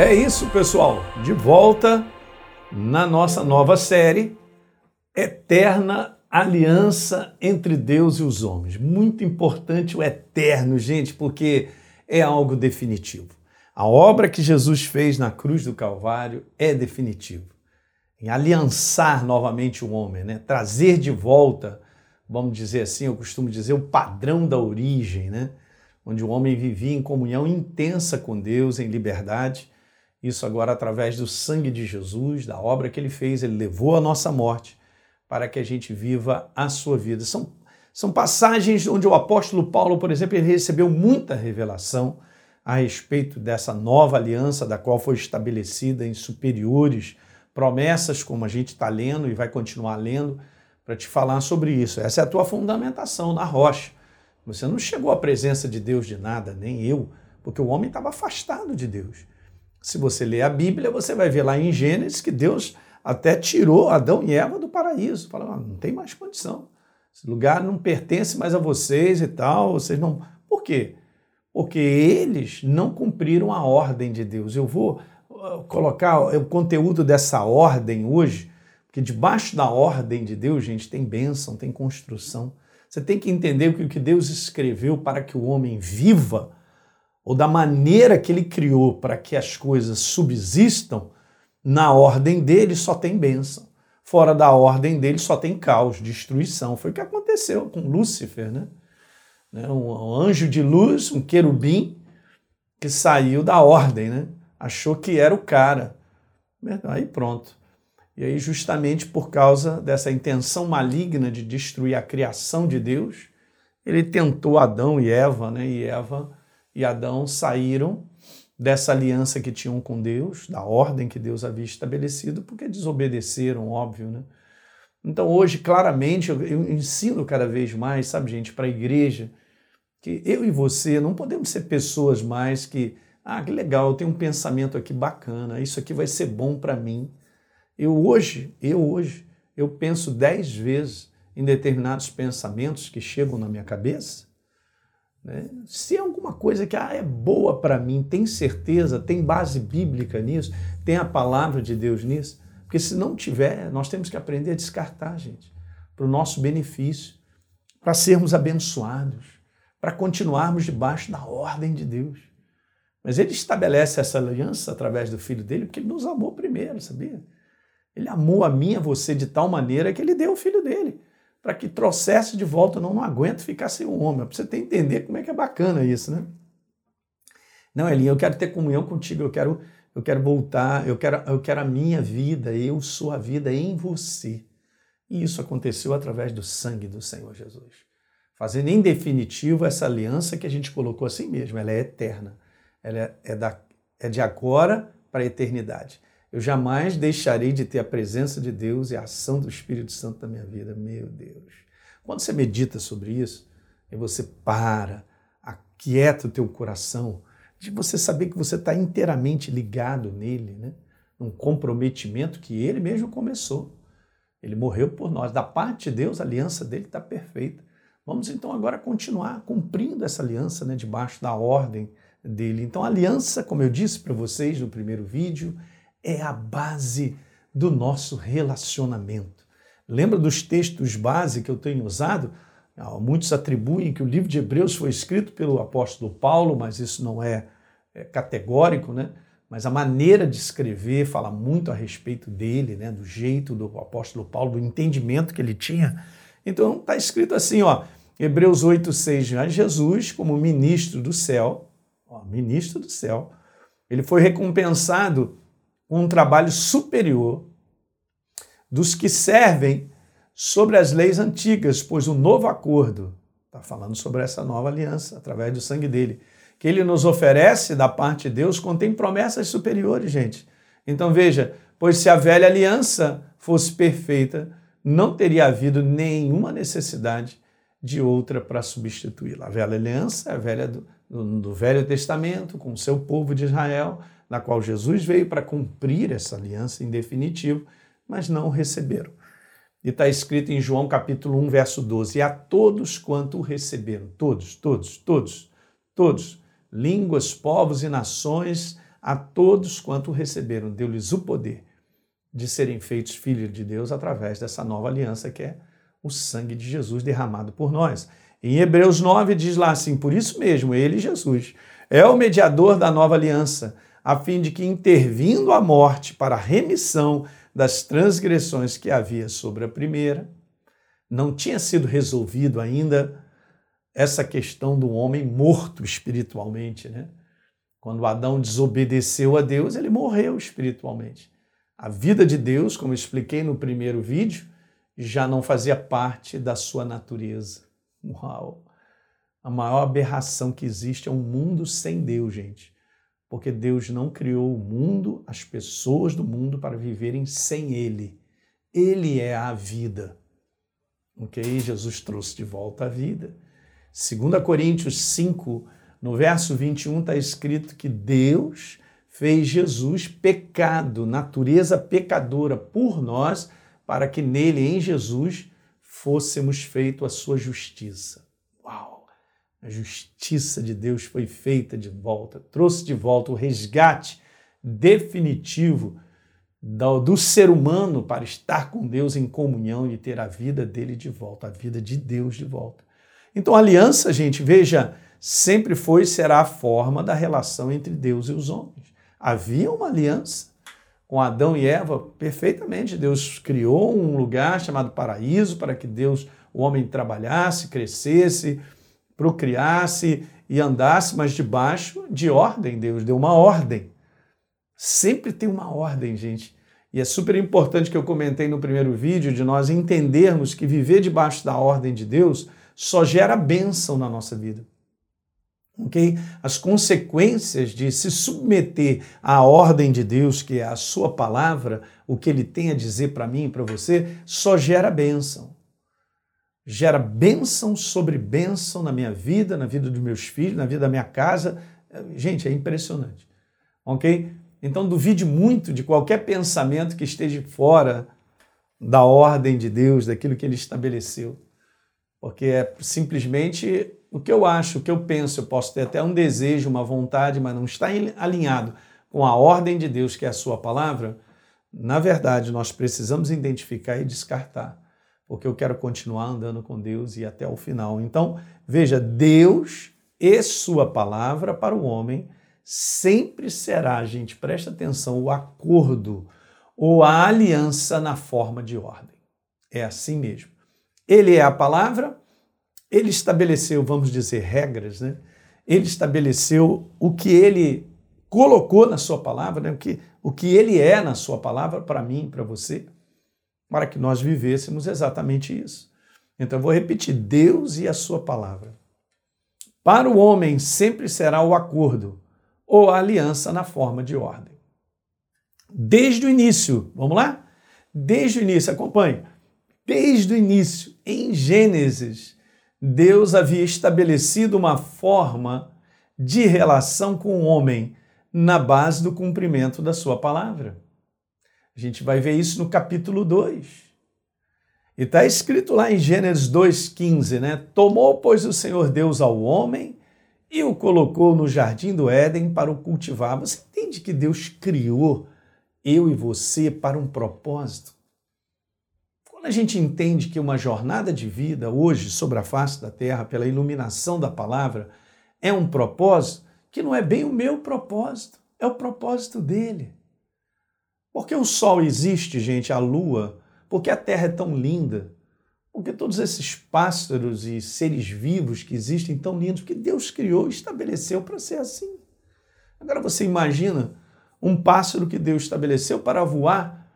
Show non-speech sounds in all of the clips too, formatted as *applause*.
É isso, pessoal. De volta na nossa nova série Eterna Aliança entre Deus e os homens. Muito importante o eterno, gente, porque é algo definitivo. A obra que Jesus fez na cruz do Calvário é definitiva. Em aliançar novamente o homem, né? trazer de volta, vamos dizer assim, eu costumo dizer, o padrão da origem, né? onde o homem vivia em comunhão intensa com Deus, em liberdade isso agora através do sangue de Jesus, da obra que ele fez, ele levou a nossa morte para que a gente viva a sua vida. São, são passagens onde o apóstolo Paulo, por exemplo, ele recebeu muita revelação a respeito dessa nova aliança, da qual foi estabelecida em superiores promessas, como a gente está lendo e vai continuar lendo, para te falar sobre isso. Essa é a tua fundamentação na rocha. Você não chegou à presença de Deus de nada, nem eu, porque o homem estava afastado de Deus. Se você ler a Bíblia, você vai ver lá em Gênesis que Deus até tirou Adão e Eva do paraíso. Fala, não tem mais condição. Esse lugar não pertence mais a vocês e tal. Vocês não. Por quê? Porque eles não cumpriram a ordem de Deus. Eu vou uh, colocar o conteúdo dessa ordem hoje, porque debaixo da ordem de Deus, gente, tem bênção, tem construção. Você tem que entender que o que Deus escreveu para que o homem viva ou da maneira que ele criou para que as coisas subsistam, na ordem dele só tem bênção. Fora da ordem dele só tem caos, destruição. Foi o que aconteceu com Lúcifer, né? né? Um anjo de luz, um querubim, que saiu da ordem, né? Achou que era o cara. Aí pronto. E aí, justamente por causa dessa intenção maligna de destruir a criação de Deus, ele tentou Adão e Eva, né? E Eva e Adão saíram dessa aliança que tinham com Deus, da ordem que Deus havia estabelecido, porque desobedeceram, óbvio, né? Então hoje, claramente, eu, eu ensino cada vez mais, sabe, gente, para a igreja, que eu e você não podemos ser pessoas mais que, ah, que legal, eu tenho um pensamento aqui bacana, isso aqui vai ser bom para mim. Eu hoje, eu hoje, eu penso dez vezes em determinados pensamentos que chegam na minha cabeça né? Se é alguma coisa que ah, é boa para mim, tem certeza, tem base bíblica nisso, tem a palavra de Deus nisso, porque se não tiver, nós temos que aprender a descartar, gente, para o nosso benefício, para sermos abençoados, para continuarmos debaixo da ordem de Deus. Mas ele estabelece essa aliança através do filho dele porque ele nos amou primeiro, sabia? Ele amou a mim e a você de tal maneira que ele deu o filho dele para que trouxesse de volta. Não, não aguento ficar sem um homem. Para você ter entender como é que é bacana isso, né? Não, Elinha, eu quero ter comunhão contigo, eu quero, eu quero voltar, eu quero, eu quero a minha vida, eu sou a vida em você. E isso aconteceu através do sangue do Senhor Jesus. Fazendo em definitivo essa aliança que a gente colocou assim mesmo, ela é eterna. Ela é, é, da, é de agora para a eternidade. Eu jamais deixarei de ter a presença de Deus e a ação do Espírito Santo na minha vida. Meu Deus. Quando você medita sobre isso, e você para, aquieta o teu coração, de você saber que você está inteiramente ligado nele, né? num comprometimento que ele mesmo começou. Ele morreu por nós. Da parte de Deus, a aliança dele está perfeita. Vamos então agora continuar cumprindo essa aliança né, debaixo da ordem dele. Então, a aliança, como eu disse para vocês no primeiro vídeo, é a base do nosso relacionamento. Lembra dos textos base que eu tenho usado? Ah, muitos atribuem que o livro de Hebreus foi escrito pelo apóstolo Paulo, mas isso não é, é categórico, né? Mas a maneira de escrever fala muito a respeito dele, né? Do jeito do apóstolo Paulo, do entendimento que ele tinha. Então está escrito assim, ó, Hebreus 8, 6, Jesus, como ministro do céu, ó, ministro do céu, ele foi recompensado um trabalho superior dos que servem sobre as leis antigas, pois o novo acordo, está falando sobre essa nova aliança, através do sangue dele, que ele nos oferece da parte de Deus, contém promessas superiores, gente. Então veja, pois se a velha aliança fosse perfeita, não teria havido nenhuma necessidade de outra para substituí-la. A velha aliança é a velha do, do, do Velho Testamento, com o seu povo de Israel, na qual Jesus veio para cumprir essa aliança em definitivo, mas não receberam. E está escrito em João capítulo 1, verso 12: E a todos quanto o receberam, todos, todos, todos, todos, línguas, povos e nações, a todos quanto receberam, deu-lhes o poder de serem feitos filhos de Deus através dessa nova aliança que é o sangue de Jesus derramado por nós. Em Hebreus 9 diz lá assim: Por isso mesmo, ele, Jesus, é o mediador da nova aliança, a fim de que, intervindo a morte para a remissão das transgressões que havia sobre a primeira, não tinha sido resolvido ainda essa questão do homem morto espiritualmente, né? Quando Adão desobedeceu a Deus, ele morreu espiritualmente. A vida de Deus, como expliquei no primeiro vídeo, já não fazia parte da sua natureza. Uau! A maior aberração que existe é um mundo sem Deus, gente. Porque Deus não criou o mundo, as pessoas do mundo, para viverem sem Ele. Ele é a vida. Ok? Jesus trouxe de volta a vida. 2 Coríntios 5, no verso 21, está escrito que Deus fez Jesus pecado, natureza pecadora por nós, para que nele, em Jesus, fôssemos feito a sua justiça. A justiça de Deus foi feita de volta, trouxe de volta o resgate definitivo do, do, ser humano para estar com Deus em comunhão e ter a vida dele de volta, a vida de Deus de volta. Então, a aliança, gente, veja, sempre foi e será a forma da relação entre Deus e os homens. Havia uma aliança com Adão e Eva perfeitamente. Deus criou um lugar chamado paraíso para que Deus, o homem, trabalhasse, crescesse, procriasse e andasse, mas debaixo de ordem. Deus deu uma ordem. Sempre tem uma ordem, gente. E é super importante que eu comentei no primeiro vídeo de nós entendermos que viver debaixo da ordem de Deus só gera bênção na nossa vida ok? As consequências de se submeter à ordem de Deus, que é a sua palavra, o que ele tem a dizer para mim e para você, só gera bênção. Gera bênção sobre bênção na minha vida, na vida dos meus filhos, na vida da minha casa. Gente, é impressionante, ok? Então duvide muito de qualquer pensamento que esteja fora da ordem de Deus, daquilo que ele estabeleceu. Porque é simplesmente o que eu acho, o que eu penso, eu posso ter até um desejo, uma vontade, mas não está alinhado com a ordem de Deus, que é a sua palavra, na verdade, nós precisamos identificar e descartar, porque eu quero continuar andando com Deus e até o final. Então, veja, Deus e sua palavra para o homem sempre será, gente, presta atenção, o acordo ou a aliança na forma de ordem. É assim mesmo. Ele é a palavra, ele estabeleceu, vamos dizer, regras, né? Ele estabeleceu o que ele colocou na sua palavra, né? o, que, o que ele é na sua palavra para mim, para você, para que nós vivêssemos exatamente isso. Então eu vou repetir: Deus e a sua palavra. Para o homem sempre será o acordo ou a aliança na forma de ordem. Desde o início, vamos lá? Desde o início, acompanhe. Desde o início, em Gênesis, Deus havia estabelecido uma forma de relação com o homem na base do cumprimento da sua palavra. A gente vai ver isso no capítulo 2. E está escrito lá em Gênesis 2,15, né? Tomou, pois, o Senhor Deus ao homem e o colocou no jardim do Éden para o cultivar. Você entende que Deus criou eu e você para um propósito? Quando a gente entende que uma jornada de vida hoje sobre a face da terra, pela iluminação da palavra, é um propósito que não é bem o meu propósito, é o propósito dele. Porque o sol existe, gente, a lua, porque a terra é tão linda, porque todos esses pássaros e seres vivos que existem tão lindos, que Deus criou e estabeleceu para ser assim. Agora você imagina um pássaro que Deus estabeleceu para voar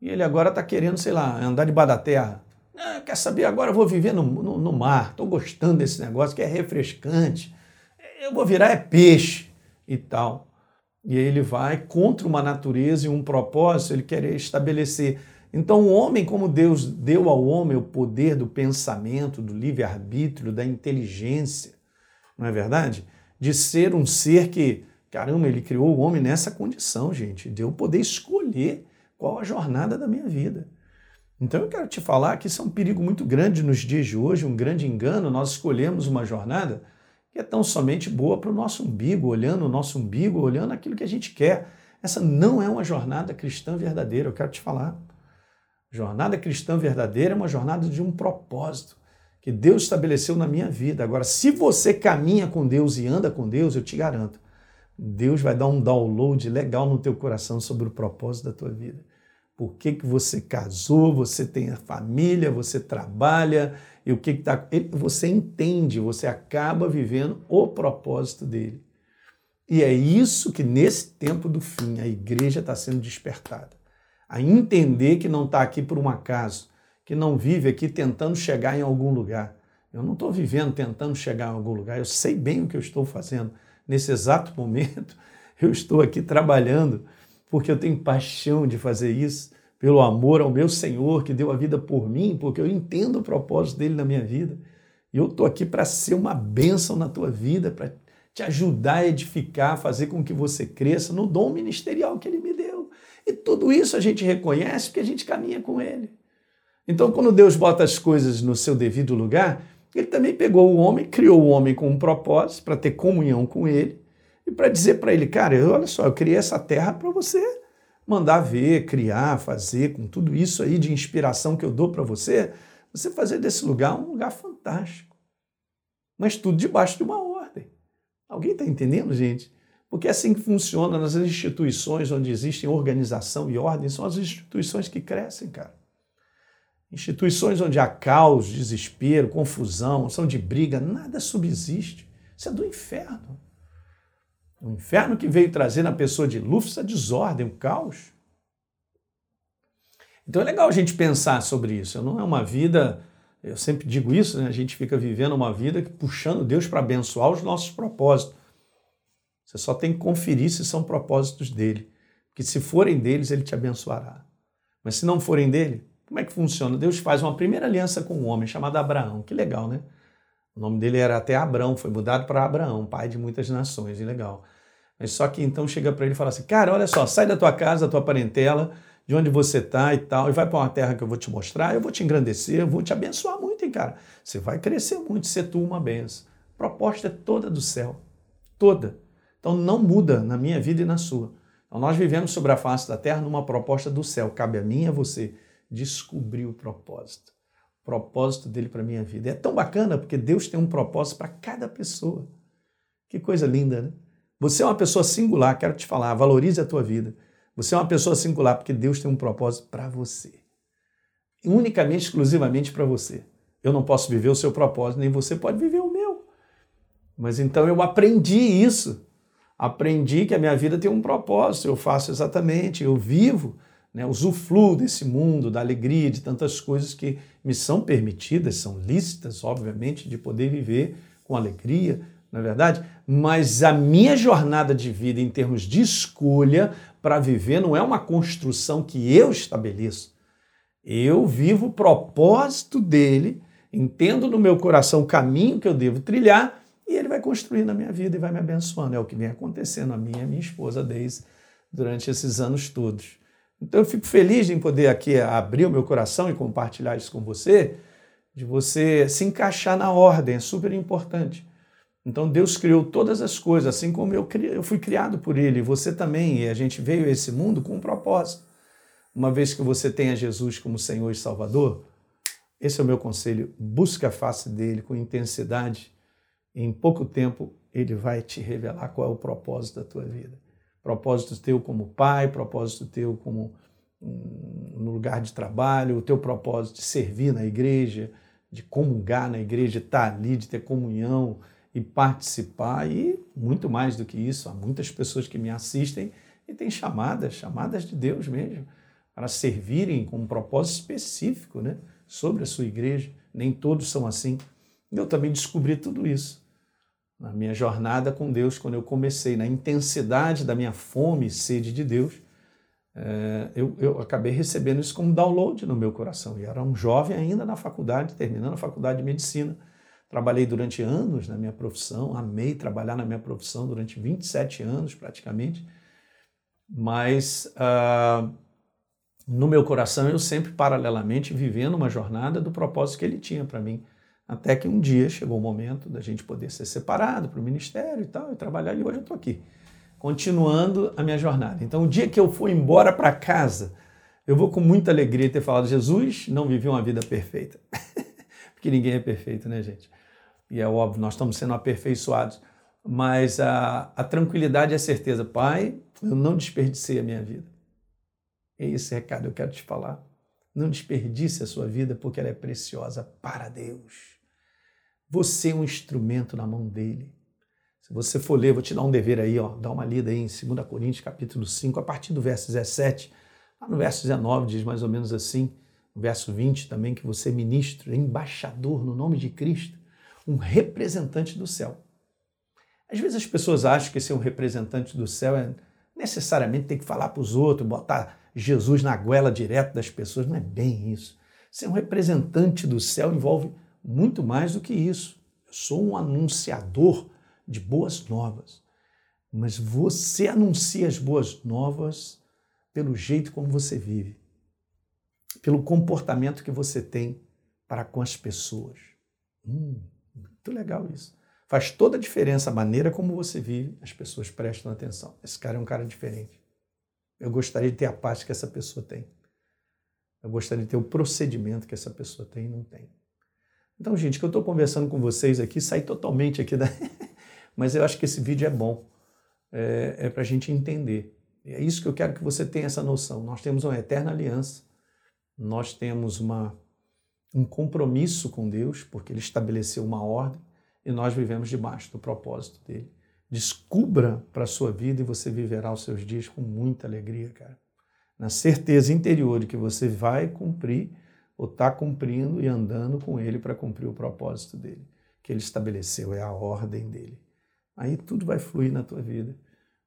e ele agora está querendo, sei lá, andar debaixo da terra. Ah, quer saber? Agora eu vou viver no, no, no mar. Estou gostando desse negócio que é refrescante. Eu vou virar é peixe e tal. E ele vai contra uma natureza e um propósito, ele quer estabelecer. Então, o homem, como Deus deu ao homem o poder do pensamento, do livre-arbítrio, da inteligência, não é verdade? De ser um ser que, caramba, ele criou o homem nessa condição, gente. Deu o poder escolher qual a jornada da minha vida. Então eu quero te falar que isso é um perigo muito grande nos dias de hoje, um grande engano. Nós escolhemos uma jornada que é tão somente boa para o nosso umbigo, olhando o nosso umbigo, olhando aquilo que a gente quer. Essa não é uma jornada cristã verdadeira, eu quero te falar. Jornada cristã verdadeira é uma jornada de um propósito que Deus estabeleceu na minha vida. Agora, se você caminha com Deus e anda com Deus, eu te garanto, Deus vai dar um download legal no teu coração sobre o propósito da tua vida. Por que, que você casou, você tem a família, você trabalha, e o que está. Você entende, você acaba vivendo o propósito dele. E é isso que, nesse tempo do fim, a igreja está sendo despertada. A entender que não está aqui por um acaso, que não vive aqui tentando chegar em algum lugar. Eu não estou vivendo tentando chegar em algum lugar, eu sei bem o que eu estou fazendo. Nesse exato momento, *laughs* eu estou aqui trabalhando porque eu tenho paixão de fazer isso, pelo amor ao meu Senhor que deu a vida por mim, porque eu entendo o propósito dele na minha vida. E eu estou aqui para ser uma bênção na tua vida, para te ajudar a edificar, fazer com que você cresça no dom ministerial que ele me deu. E tudo isso a gente reconhece porque a gente caminha com ele. Então, quando Deus bota as coisas no seu devido lugar, ele também pegou o homem, criou o homem com um propósito para ter comunhão com ele e para dizer para ele, cara, olha só, eu criei essa terra para você mandar ver, criar, fazer, com tudo isso aí de inspiração que eu dou para você, você fazer desse lugar um lugar fantástico. Mas tudo debaixo de uma ordem. Alguém está entendendo, gente? Porque é assim que funciona nas instituições onde existem organização e ordem, são as instituições que crescem, cara. Instituições onde há caos, desespero, confusão, são de briga, nada subsiste. Isso é do inferno. O inferno que veio trazer na pessoa de Lúcifer a desordem, o caos. Então é legal a gente pensar sobre isso. Não é uma vida, eu sempre digo isso, né? a gente fica vivendo uma vida puxando Deus para abençoar os nossos propósitos. Você só tem que conferir se são propósitos dele. Porque se forem deles, ele te abençoará. Mas se não forem dele, como é que funciona? Deus faz uma primeira aliança com um homem chamado Abraão. Que legal, né? O nome dele era até Abrão, foi mudado para Abraão, pai de muitas nações, e legal. Mas só que então chega para ele e fala assim: Cara, olha só, sai da tua casa, da tua parentela, de onde você está e tal, e vai para uma terra que eu vou te mostrar, eu vou te engrandecer, eu vou te abençoar muito, hein, cara. Você vai crescer muito, ser tu uma benção. Proposta é toda do céu, toda. Então não muda na minha vida e na sua. Então nós vivemos sobre a face da terra numa proposta do céu. Cabe a mim e a você descobrir o propósito propósito dele para minha vida. É tão bacana porque Deus tem um propósito para cada pessoa. Que coisa linda, né? Você é uma pessoa singular, quero te falar, valorize a tua vida. Você é uma pessoa singular porque Deus tem um propósito para você. Unicamente, exclusivamente para você. Eu não posso viver o seu propósito, nem você pode viver o meu. Mas então eu aprendi isso. Aprendi que a minha vida tem um propósito, eu faço exatamente, eu vivo né, usufruo desse mundo, da alegria, de tantas coisas que me são permitidas, são lícitas, obviamente, de poder viver com alegria, não é verdade? Mas a minha jornada de vida em termos de escolha para viver não é uma construção que eu estabeleço. Eu vivo o propósito dele, entendo no meu coração o caminho que eu devo trilhar e ele vai construir na minha vida e vai me abençoando. É o que vem acontecendo a mim e a minha esposa desde durante esses anos todos. Então eu fico feliz em poder aqui abrir o meu coração e compartilhar isso com você, de você se encaixar na ordem, é super importante. Então Deus criou todas as coisas, assim como eu, eu fui criado por Ele, você também, e a gente veio a esse mundo com um propósito. Uma vez que você tenha Jesus como Senhor e Salvador, esse é o meu conselho, busca a face dele com intensidade, e em pouco tempo ele vai te revelar qual é o propósito da tua vida propósito teu como pai, propósito teu como um, no lugar de trabalho, o teu propósito de servir na igreja, de comungar na igreja, estar ali, de ter comunhão e participar e muito mais do que isso. Há muitas pessoas que me assistem e têm chamadas, chamadas de Deus mesmo, para servirem com um propósito específico né, sobre a sua igreja. Nem todos são assim. Eu também descobri tudo isso na minha jornada com Deus, quando eu comecei, na intensidade da minha fome e sede de Deus, é, eu, eu acabei recebendo isso como download no meu coração. E era um jovem ainda na faculdade, terminando a faculdade de medicina. Trabalhei durante anos na minha profissão, amei trabalhar na minha profissão durante 27 anos praticamente, mas uh, no meu coração eu sempre paralelamente vivendo uma jornada do propósito que ele tinha para mim Até que um dia chegou o momento da gente poder ser separado para o ministério e tal, e trabalhar, e hoje eu estou aqui, continuando a minha jornada. Então, o dia que eu for embora para casa, eu vou com muita alegria ter falado: Jesus não viveu uma vida perfeita. *laughs* Porque ninguém é perfeito, né, gente? E é óbvio, nós estamos sendo aperfeiçoados. Mas a, a tranquilidade e a certeza, Pai, eu não desperdicei a minha vida. É esse recado que eu quero te falar. Não desperdice a sua vida porque ela é preciosa para Deus. Você é um instrumento na mão dele. Se você for ler, vou te dar um dever aí, ó, dá uma lida aí em 2 Coríntios, capítulo 5, a partir do verso 17. Lá no verso 19 diz mais ou menos assim, no verso 20 também, que você é ministro, é embaixador no nome de Cristo, um representante do céu. Às vezes as pessoas acham que ser um representante do céu é necessariamente ter que falar para os outros, botar Jesus na goela direto das pessoas. Não é bem isso. Ser um representante do céu envolve muito mais do que isso. Eu sou um anunciador de boas novas. Mas você anuncia as boas novas pelo jeito como você vive, pelo comportamento que você tem para com as pessoas. Hum, muito legal isso. Faz toda a diferença a maneira como você vive, as pessoas prestam atenção. Esse cara é um cara diferente. Eu gostaria de ter a paz que essa pessoa tem. Eu gostaria de ter o procedimento que essa pessoa tem e não tem. Então, gente, que eu estou conversando com vocês aqui, sai totalmente aqui da. *laughs* Mas eu acho que esse vídeo é bom. É, é para a gente entender. E é isso que eu quero que você tenha essa noção. Nós temos uma eterna aliança, nós temos uma, um compromisso com Deus, porque Ele estabeleceu uma ordem e nós vivemos debaixo do propósito dele. Descubra para a sua vida e você viverá os seus dias com muita alegria, cara. Na certeza interior de que você vai cumprir ou está cumprindo e andando com ele para cumprir o propósito dele, que ele estabeleceu, é a ordem dele. Aí tudo vai fluir na tua vida.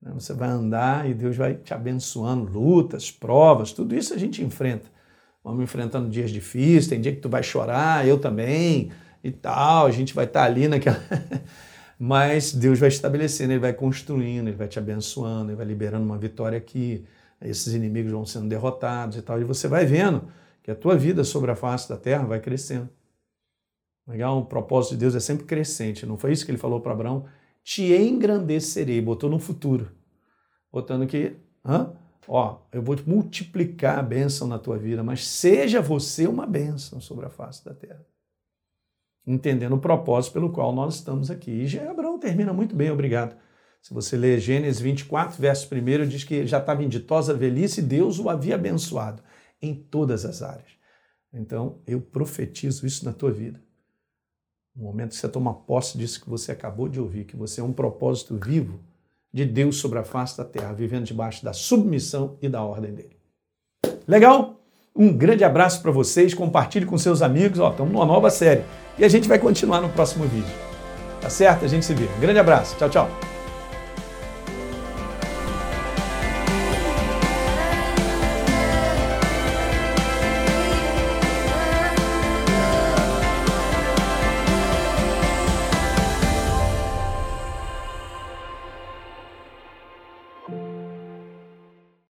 Né? Você vai andar e Deus vai te abençoando, lutas, provas, tudo isso a gente enfrenta. Vamos enfrentando dias difíceis, tem dia que tu vai chorar, eu também, e tal, a gente vai estar tá ali naquela. *laughs* Mas Deus vai estabelecendo, Ele vai construindo, Ele vai te abençoando, Ele vai liberando uma vitória aqui, esses inimigos vão sendo derrotados e tal, e você vai vendo que a tua vida sobre a face da terra vai crescendo. Legal? O propósito de Deus é sempre crescente. Não foi isso que ele falou para Abraão? Te engrandecerei, botou no futuro. Botando que, hã? ó, eu vou multiplicar a bênção na tua vida, mas seja você uma bênção sobre a face da terra entendendo o propósito pelo qual nós estamos aqui. E Abraão termina muito bem, obrigado. Se você ler Gênesis 24, verso 1, diz que já estava em ditosa velhice e Deus o havia abençoado em todas as áreas. Então, eu profetizo isso na tua vida. No momento que você toma posse disso que você acabou de ouvir, que você é um propósito vivo de Deus sobre a face da terra, vivendo debaixo da submissão e da ordem dele. Legal? Um grande abraço para vocês, compartilhe com seus amigos. Ó, estamos numa nova série e a gente vai continuar no próximo vídeo. Tá certo? A gente se vê. Um grande abraço. Tchau, tchau.